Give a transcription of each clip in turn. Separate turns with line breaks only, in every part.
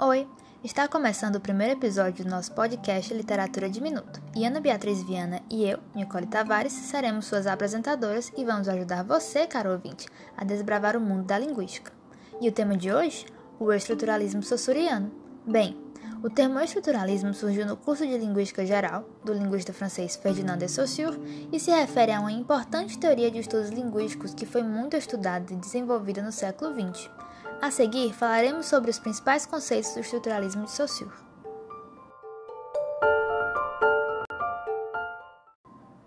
Oi, está começando o primeiro episódio do nosso podcast Literatura de Minuto. E Ana Beatriz Viana e eu, Nicole Tavares, seremos suas apresentadoras e vamos ajudar você, caro ouvinte, a desbravar o mundo da linguística. E o tema de hoje? O estruturalismo saussuriano. Bem, o termo estruturalismo surgiu no curso de Linguística Geral, do linguista francês Ferdinand de Saussure, e se refere a uma importante teoria de estudos linguísticos que foi muito estudada e desenvolvida no século XX. A seguir, falaremos sobre os principais conceitos do estruturalismo de Saussure.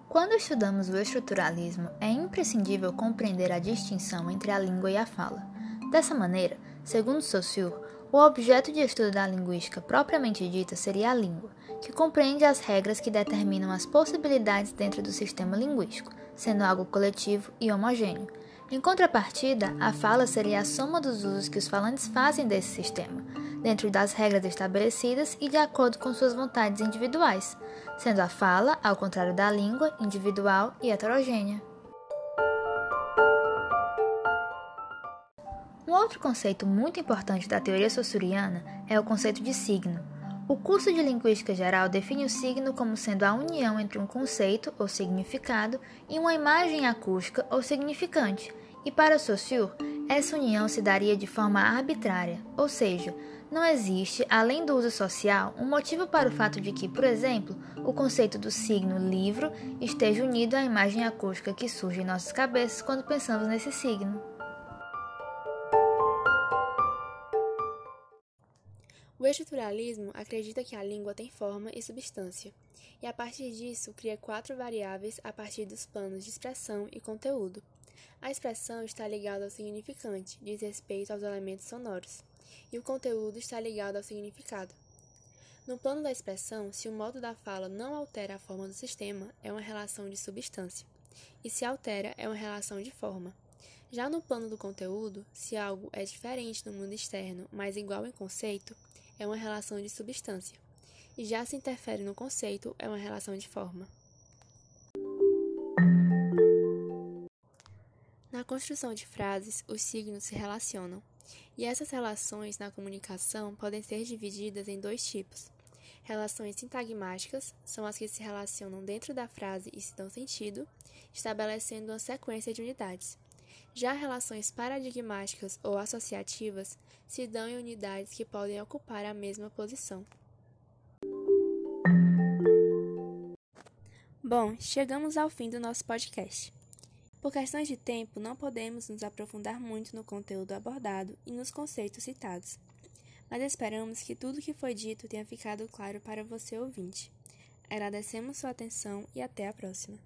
Quando estudamos o estruturalismo, é imprescindível compreender a distinção entre a língua e a fala. Dessa maneira, segundo Saussure, o objeto de estudo da linguística propriamente dita seria a língua, que compreende as regras que determinam as possibilidades dentro do sistema linguístico, sendo algo coletivo e homogêneo, em contrapartida, a fala seria a soma dos usos que os falantes fazem desse sistema, dentro das regras estabelecidas e de acordo com suas vontades individuais, sendo a fala, ao contrário da língua, individual e heterogênea. Um outro conceito muito importante da teoria saussuriana é o conceito de signo. O curso de Linguística Geral define o signo como sendo a união entre um conceito ou significado e uma imagem acústica ou significante, e para Saussure, essa união se daria de forma arbitrária, ou seja, não existe, além do uso social, um motivo para o fato de que, por exemplo, o conceito do signo livro esteja unido à imagem acústica que surge em nossas cabeças quando pensamos nesse signo.
O estruturalismo acredita que a língua tem forma e substância, e a partir disso cria quatro variáveis a partir dos planos de expressão e conteúdo. A expressão está ligada ao significante, diz respeito aos elementos sonoros, e o conteúdo está ligado ao significado. No plano da expressão, se o modo da fala não altera a forma do sistema, é uma relação de substância, e se altera, é uma relação de forma. Já no plano do conteúdo, se algo é diferente no mundo externo, mas igual em conceito, é uma relação de substância, e já se interfere no conceito, é uma relação de forma. Na construção de frases, os signos se relacionam, e essas relações na comunicação podem ser divididas em dois tipos. Relações sintagmáticas são as que se relacionam dentro da frase e se dão sentido, estabelecendo uma sequência de unidades. Já relações paradigmáticas ou associativas se dão em unidades que podem ocupar a mesma posição. Bom, chegamos ao fim do nosso podcast. Por questões de tempo, não podemos nos aprofundar muito no conteúdo abordado e nos conceitos citados, mas esperamos que tudo o que foi dito tenha ficado claro para você ouvinte. Agradecemos sua atenção e até a próxima.